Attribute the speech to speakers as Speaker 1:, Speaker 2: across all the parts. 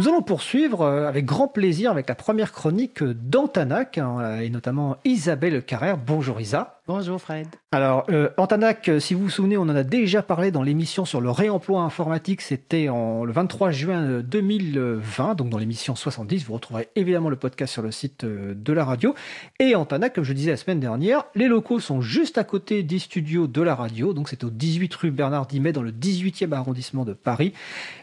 Speaker 1: Nous allons poursuivre euh, avec grand plaisir avec la première chronique d'Antanac, hein, et notamment Isabelle Carrère. Bonjour Isa.
Speaker 2: Bonjour Fred.
Speaker 1: Alors, euh, Antanac, euh, si vous vous souvenez, on en a déjà parlé dans l'émission sur le réemploi informatique. C'était le 23 juin 2020, donc dans l'émission 70. Vous retrouverez évidemment le podcast sur le site de la radio. Et Antanac, comme je disais la semaine dernière, les locaux sont juste à côté des studios de la radio. Donc, c'est au 18 rue Bernard Dimet, dans le 18e arrondissement de Paris.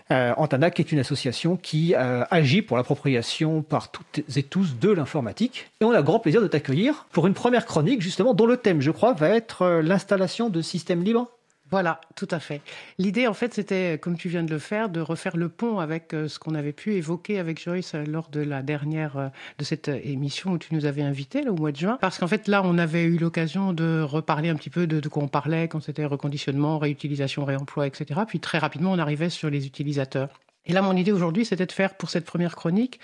Speaker 1: Euh, Antanac est une association qui euh, agit pour l'appropriation par toutes et tous de l'informatique. Et on a grand plaisir de t'accueillir pour une première chronique, justement, dont le thème, je crois, va être euh, l'installation de systèmes libres.
Speaker 2: Voilà, tout à fait. L'idée, en fait, c'était, comme tu viens de le faire, de refaire le pont avec euh, ce qu'on avait pu évoquer avec Joyce euh, lors de la dernière, euh, de cette émission où tu nous avais invités, au mois de juin. Parce qu'en fait, là, on avait eu l'occasion de reparler un petit peu de, de quoi on parlait quand c'était reconditionnement, réutilisation, réemploi, etc. Puis très rapidement, on arrivait sur les utilisateurs. Et là, mon idée aujourd'hui, c'était de faire pour cette première chronique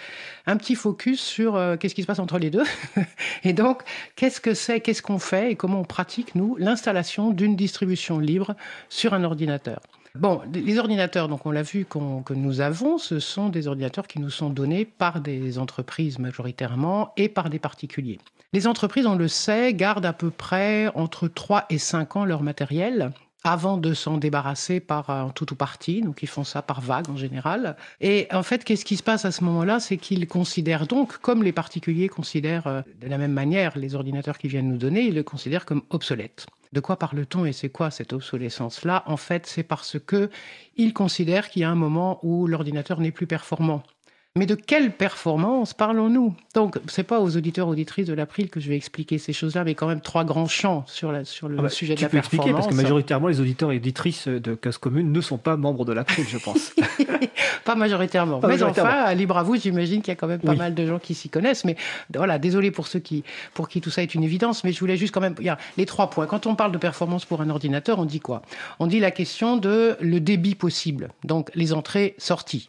Speaker 2: un petit focus sur euh, qu'est-ce qui se passe entre les deux. et donc, qu'est-ce que c'est, qu'est-ce qu'on fait et comment on pratique, nous, l'installation d'une distribution libre sur un ordinateur. Bon, les ordinateurs, donc on l'a vu que nous avons, ce sont des ordinateurs qui nous sont donnés par des entreprises majoritairement et par des particuliers. Les entreprises, on le sait, gardent à peu près entre 3 et 5 ans leur matériel avant de s'en débarrasser par en tout ou partie. Donc ils font ça par vague en général. Et en fait, qu'est-ce qui se passe à ce moment-là? C'est qu'ils considèrent donc, comme les particuliers considèrent euh, de la même manière les ordinateurs qu'ils viennent nous donner, ils le considèrent comme obsolètes. De quoi parle-t-on et c'est quoi cette obsolescence-là? En fait, c'est parce que ils considèrent qu'il y a un moment où l'ordinateur n'est plus performant. Mais de quelle performance parlons-nous? Donc, c'est pas aux auditeurs auditrices de l'April que je vais expliquer ces choses-là, mais quand même trois grands champs sur, la, sur le ah bah, sujet de la performance. expliquer
Speaker 1: parce que majoritairement les auditeurs et auditrices de Casse Commune ne sont pas membres de l'April, je pense.
Speaker 2: pas majoritairement. mais enfin, libre à vous, j'imagine qu'il y a quand même pas mal de gens qui s'y connaissent. Mais voilà, désolé pour ceux qui, pour qui tout ça est une évidence, mais je voulais juste quand même. Il y a les trois points. Quand on parle de performance pour un ordinateur, on dit quoi? On dit la question de le débit possible, donc les entrées-sorties.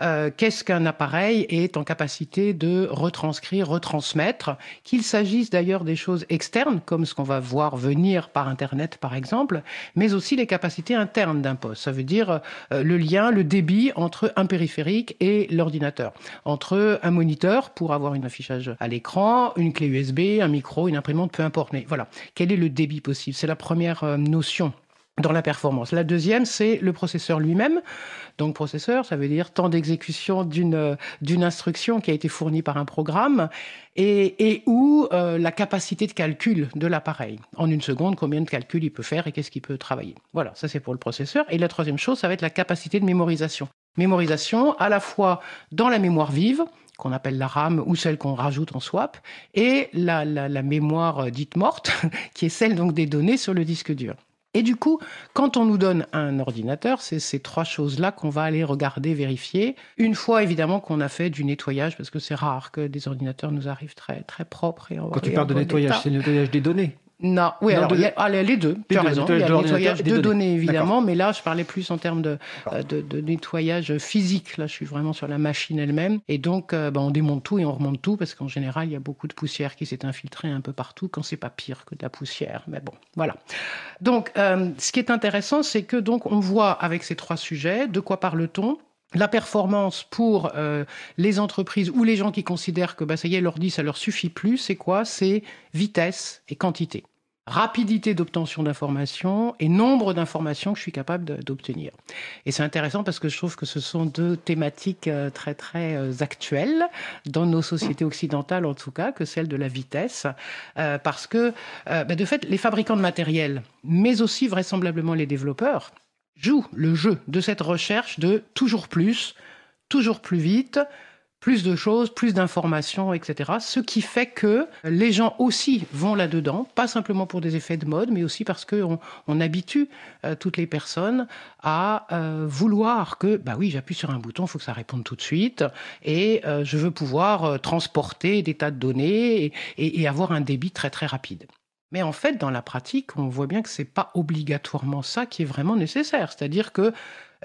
Speaker 2: Euh, qu'est-ce qu'un appareil est en capacité de retranscrire, retransmettre, qu'il s'agisse d'ailleurs des choses externes, comme ce qu'on va voir venir par Internet par exemple, mais aussi les capacités internes d'un poste. Ça veut dire euh, le lien, le débit entre un périphérique et l'ordinateur, entre un moniteur pour avoir un affichage à l'écran, une clé USB, un micro, une imprimante, peu importe. Mais voilà, quel est le débit possible? C'est la première euh, notion dans la performance. La deuxième, c'est le processeur lui-même. Donc processeur, ça veut dire temps d'exécution d'une d'une instruction qui a été fournie par un programme et, et ou euh, la capacité de calcul de l'appareil. En une seconde, combien de calculs il peut faire et qu'est-ce qu'il peut travailler. Voilà, ça c'est pour le processeur. Et la troisième chose, ça va être la capacité de mémorisation. Mémorisation à la fois dans la mémoire vive, qu'on appelle la RAM ou celle qu'on rajoute en swap, et la, la, la mémoire dite morte, qui est celle donc des données sur le disque dur. Et du coup, quand on nous donne un ordinateur, c'est ces trois choses-là qu'on va aller regarder, vérifier. Une fois évidemment qu'on a fait du nettoyage, parce que c'est rare que des ordinateurs nous arrivent très très propres. Et
Speaker 1: quand tu parles de nettoyage, c'est le nettoyage des données
Speaker 2: non, oui, alors, il y a, ah, les deux, tu as raison. Il y a le nettoyage de données, évidemment, mais là, je parlais plus en termes de, euh, de, de, nettoyage physique. Là, je suis vraiment sur la machine elle-même. Et donc, euh, ben, on démonte tout et on remonte tout, parce qu'en général, il y a beaucoup de poussière qui s'est infiltrée un peu partout, quand c'est pas pire que de la poussière. Mais bon, voilà. Donc, euh, ce qui est intéressant, c'est que donc on voit avec ces trois sujets de quoi parle-t-on la performance pour euh, les entreprises ou les gens qui considèrent que bah, ça y est, l'ordi, ça leur suffit plus, c'est quoi? C'est vitesse et quantité. Rapidité d'obtention d'informations et nombre d'informations que je suis capable d'obtenir. Et c'est intéressant parce que je trouve que ce sont deux thématiques euh, très très euh, actuelles dans nos sociétés occidentales en tout cas, que celle de la vitesse, parce que bah, de fait les fabricants de matériel, mais aussi vraisemblablement les développeurs, joue le jeu de cette recherche de toujours plus, toujours plus vite, plus de choses, plus d'informations, etc. Ce qui fait que les gens aussi vont là-dedans, pas simplement pour des effets de mode, mais aussi parce qu'on on habitue euh, toutes les personnes à euh, vouloir que, bah oui, j'appuie sur un bouton, il faut que ça réponde tout de suite, et euh, je veux pouvoir transporter des tas de données et avoir un débit très très rapide. Mais en fait, dans la pratique, on voit bien que c'est pas obligatoirement ça qui est vraiment nécessaire. C'est-à-dire que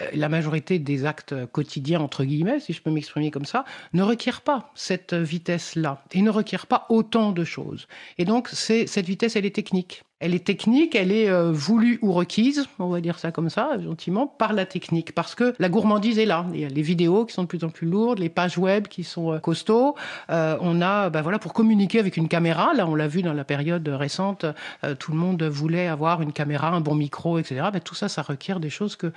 Speaker 2: euh, la majorité des actes quotidiens, entre guillemets, si je peux m'exprimer comme ça, ne requièrent pas cette vitesse-là et ne requièrent pas autant de choses. Et donc, cette vitesse, elle est technique. Elle est technique, elle est euh, voulue ou requise, on va dire ça comme ça, gentiment, par la technique. Parce que la gourmandise est là. Il y a les vidéos qui sont de plus en plus lourdes, les pages web qui sont euh, costauds. Euh, on a, ben voilà, pour communiquer avec une caméra, là on l'a vu dans la période récente, tout le monde voulait avoir une caméra, un bon micro, etc. Ben, tout ça, ça requiert des choses que,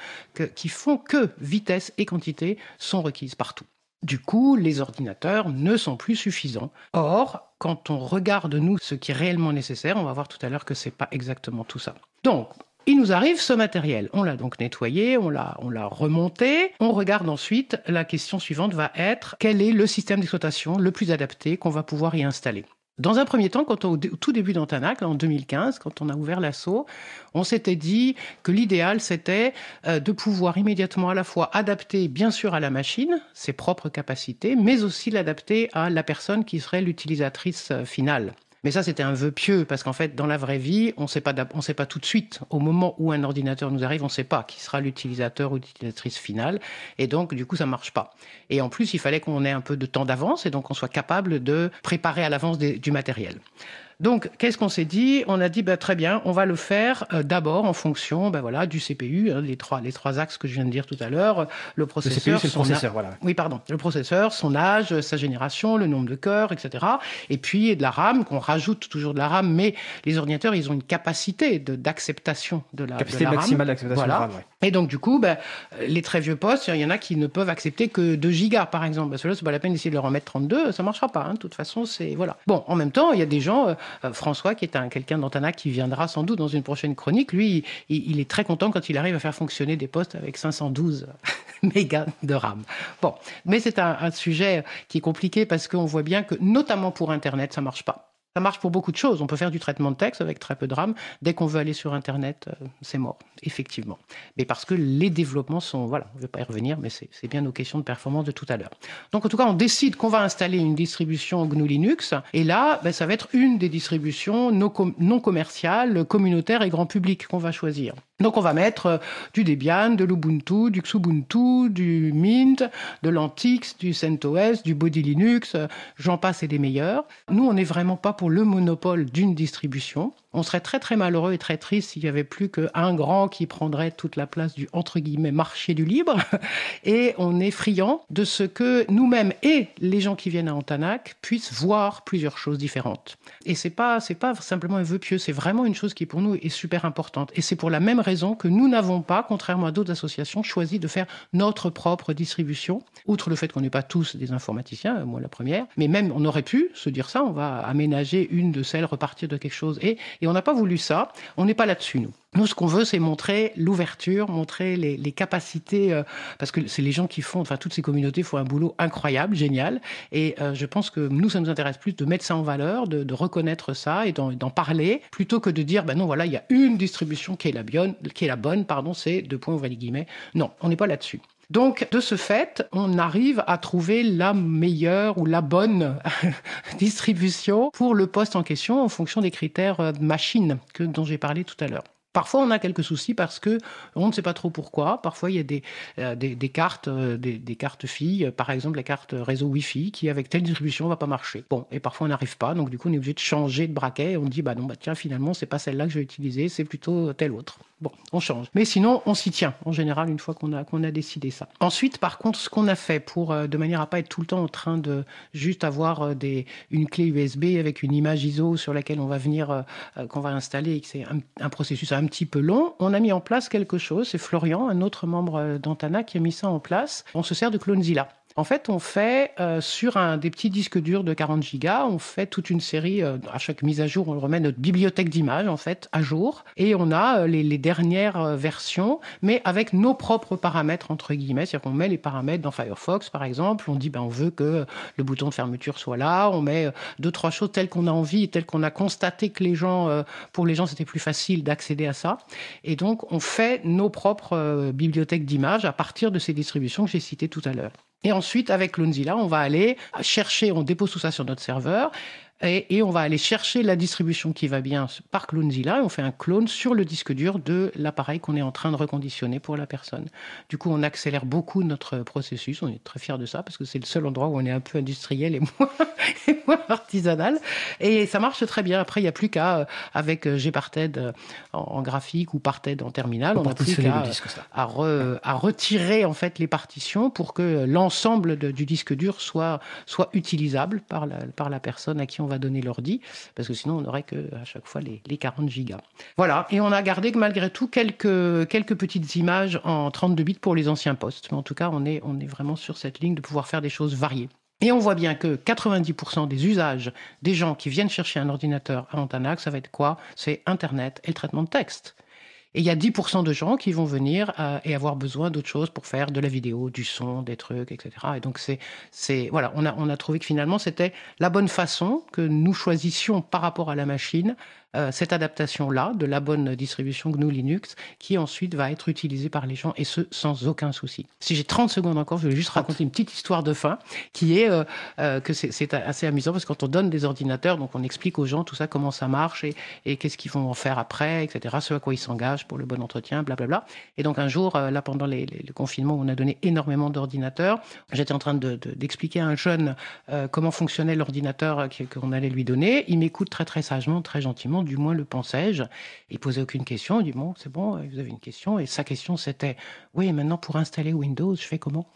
Speaker 2: qui font que vitesse et quantité sont requises partout. Du coup, les ordinateurs ne sont plus suffisants. Or, quand on regarde nous ce qui est réellement nécessaire, on va voir tout à l'heure que c'est pas exactement tout ça. Donc, il nous arrive ce matériel. On l'a donc nettoyé, on l'a, on l'a remonté. On regarde ensuite, la question suivante va être quel est le système d'exploitation le plus adapté qu'on va pouvoir y installer? Dans un premier temps, quand au tout début d'Antanac, en 2015, quand on a ouvert l'assaut, on s'était dit que l'idéal, c'était euh, de pouvoir immédiatement à la fois adapter, bien sûr, à la machine, ses propres capacités, mais aussi l'adapter à la personne qui serait l'utilisatrice euh, finale. Mais ça, c'était un vœu pieux, parce qu'en fait, dans la vraie vie, on ne sait pas tout de suite. Au moment où un ordinateur nous arrive, on ne sait pas qui sera l'utilisateur ou l'utilisatrice finale. Et donc, du coup, ça ne marche pas. Et en plus, il fallait qu'on ait un peu de temps d'avance et donc qu'on soit capable de préparer à l'avance du matériel. Donc, qu'est-ce qu'on s'est dit? On a dit, bah, très bien, on va le faire euh, d'abord en fonction bah, voilà, du CPU, hein, les, trois, les trois axes que je viens de dire tout à l'heure. Le processeur.
Speaker 1: Le CPU, c'est le processeur, voilà.
Speaker 2: Oui, pardon. Le processeur, son âge, sa génération, le nombre de cœurs, etc. Et puis de la RAM, qu'on rajoute toujours de la RAM, mais les ordinateurs, ils ont une capacité d'acceptation de, la,
Speaker 1: capacité
Speaker 2: de la
Speaker 1: maximale d'acceptation de la RAM.
Speaker 2: Et donc, du coup, bah, les très vieux postes, il y en a qui ne peuvent accepter que 2 gigas, par exemple. Parce que là, c'est pas la peine d'essayer de leur en mettre 32, ça marchera pas. Hein. De toute façon, c'est. Voilà. Bon, en même temps, il y a des gens. Euh, François, qui est un, quelqu'un d'Antana qui viendra sans doute dans une prochaine chronique, lui, il, est très content quand il arrive à faire fonctionner des postes avec 512 mégas de RAM. Bon, mais c'est un, un sujet qui est compliqué parce qu'on voit bien que, notamment pour Internet, ça marche pas. Ça marche pour beaucoup de choses. On peut faire du traitement de texte avec très peu de RAM. Dès qu'on veut aller sur Internet, euh, c'est mort, effectivement. Mais parce que les développements sont... Voilà, je ne vais pas y revenir, mais c'est bien nos questions de performance de tout à l'heure. Donc en tout cas, on décide qu'on va installer une distribution GNU Linux. Et là, ben, ça va être une des distributions non commerciales, communautaires et grand public qu'on va choisir. Donc on va mettre euh, du Debian, de l'Ubuntu, du Xubuntu, du Mint, de l'Antix, du CentOS, du Body Linux, euh, j'en passe et des meilleurs. Nous, on n'est vraiment pas pour le monopole d'une distribution. On serait très très malheureux et très triste s'il n'y avait plus qu'un grand qui prendrait toute la place du entre guillemets marché du libre. Et on est friand de ce que nous-mêmes et les gens qui viennent à Antanac puissent voir plusieurs choses différentes. Et c'est pas c'est pas simplement un vœu pieux, c'est vraiment une chose qui pour nous est super importante. Et c'est pour la même raison que nous n'avons pas, contrairement à d'autres associations, choisi de faire notre propre distribution. Outre le fait qu'on n'est pas tous des informaticiens, moi la première, mais même on aurait pu se dire ça, on va aménager une de celles, repartir de quelque chose et on n'a pas voulu ça. On n'est pas là-dessus, nous. Nous, ce qu'on veut, c'est montrer l'ouverture, montrer les, capacités, euh, parce que c'est les gens qui font, enfin, toutes ces communautés font un boulot incroyable, génial. Et euh, je pense que nous, ça nous intéresse plus de mettre ça en valeur, de, reconnaître ça et d'en parler, plutôt que de dire, ben non, voilà, il y a une distribution qui est la, bonne, qui est la bonne, pardon, c'est deux points, ouvrir les guillemets. Non, on n'est pas là-dessus. Donc, de ce fait, on arrive à trouver la meilleure ou la bonne distribution pour le poste en question en fonction des critères de machine que, dont j'ai parlé tout à l'heure. Parfois, on a quelques soucis parce que on ne sait pas trop pourquoi. Parfois, il y a des, euh, cartes, euh, des, cartes filles, par exemple la carte réseau Wi-Fi, qui avec telle distribution ne va pas marcher. Bon, et parfois on n'arrive pas, donc du coup on est obligé de changer de braquet. Et on dit bah non bah tiens finalement c'est pas celle-là que je vais utiliser, c'est plutôt telle autre. Bon, on change. Mais sinon, on s'y tient, en général, une fois qu'on a, a décidé ça. Ensuite, par contre, ce qu'on a fait pour, euh, de manière à pas être tout le temps en train de juste avoir euh, des, une clé USB avec une image ISO sur laquelle on va venir, euh, qu'on va installer et que c'est un, processus un petit peu long, on a mis en place quelque chose. C'est Florian, un autre membre d'Antana, qui a mis ça en place. On se sert de Clonezilla. En fait, on fait euh, sur un des petits disques durs de 40 gigas, on fait toute une série. Euh, à chaque mise à jour, on remet notre bibliothèque d'images en fait à jour, et on a euh, les, dernières versions, mais avec nos propres paramètres entre guillemets. C'est-à-dire qu'on met les paramètres dans Firefox, par exemple. On dit ben on veut que le bouton de fermeture soit là. On met deux trois choses telles qu'on a envie, telles qu'on a constaté que les gens, pour les gens, c'était plus facile d'accéder à ça. Et donc, on fait nos propres bibliothèques d'images à partir de ces distributions que j'ai citées tout à l'heure. Et ensuite, avec Clonezilla, on va aller chercher, on dépose tout ça sur notre serveur, et, on va aller chercher la distribution qui va bien par Clonezilla et on fait un clone sur le disque dur de l'appareil qu'on est en train de reconditionner pour la personne. Du coup, on accélère beaucoup notre processus. On est très fiers de ça parce que c'est le seul endroit où on est un peu industriel et moins, artisanal. Et ça marche très bien. Après, il n'y a plus qu'à, euh, avec euh, Gparted euh, en, graphique ou Parted en terminal, on n'a plus qu'à à, retirer en fait les partitions pour que l'ensemble du disque dur soit, soit utilisable par la, par la personne à qui on va donner l'ordi, parce que sinon on n'aurait que à chaque fois les, 40 gigas. Voilà, et on a gardé malgré tout quelques, quelques petites images en 32 bits pour les anciens postes. Mais en tout cas, on est, on est vraiment sur cette ligne de pouvoir faire des choses variées. Et on voit bien que 90% des usages des gens qui viennent chercher un ordinateur à Antanac, ça va être quoi? C'est Internet et le traitement de texte. Et il y a 10% de gens qui vont venir euh, et avoir besoin d'autres choses pour faire de la vidéo, du son, des trucs, etc. Et donc, c'est, c'est, voilà, on a, on a trouvé que finalement, c'était la bonne façon que nous choisissions par rapport à la machine euh, cette adaptation-là de la bonne distribution GNU Linux qui ensuite va être utilisée par les gens et ce sans aucun souci. Si j'ai 30 secondes encore, je vais juste raconter une petite histoire de fin qui est euh, euh, que c'est assez amusant parce que quand on donne des ordinateurs, donc on explique aux gens tout ça, comment ça marche et, qu'est-ce qu'ils vont en faire après, etc., ce à quoi ils s'engagent pour le bon entretien, blablabla. Et donc un jour, là pendant les, les, le confinement, on a donné énormément d'ordinateurs. J'étais en train d'expliquer de, à un jeune comment fonctionnait l'ordinateur qu'on allait lui donner. Il m'écoute très très sagement, très gentiment du moins le pensais-je. Il posait aucune question, il dit bon, c'est bon, vous avez une question. Et sa question c'était oui, maintenant pour installer Windows, je fais comment?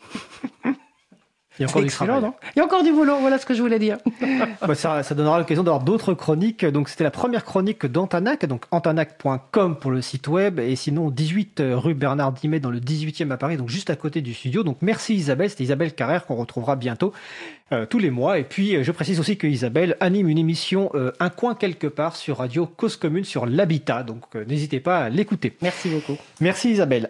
Speaker 1: Il y a encore du travail.
Speaker 2: Il y a encore du boulot, voilà ce que je voulais dire.
Speaker 1: Bah, ça, ça, donnera l'occasion d'avoir d'autres chroniques. Donc c'était la première chronique d'Antanac, donc antanac.com pour le site web, et sinon 18 euh, rue Bernard Dimet dans le 18e à Paris, donc juste à côté du studio. Donc merci Isabelle, c'était Isabelle Carrère qu'on retrouvera bientôt euh, tous les mois. Et puis euh, je précise aussi que Isabelle anime une émission Un coin quelque part sur Radio Cause Commune sur l'habitat. Donc n'hésitez pas à l'écouter.
Speaker 2: Merci beaucoup.
Speaker 1: Merci Isabelle.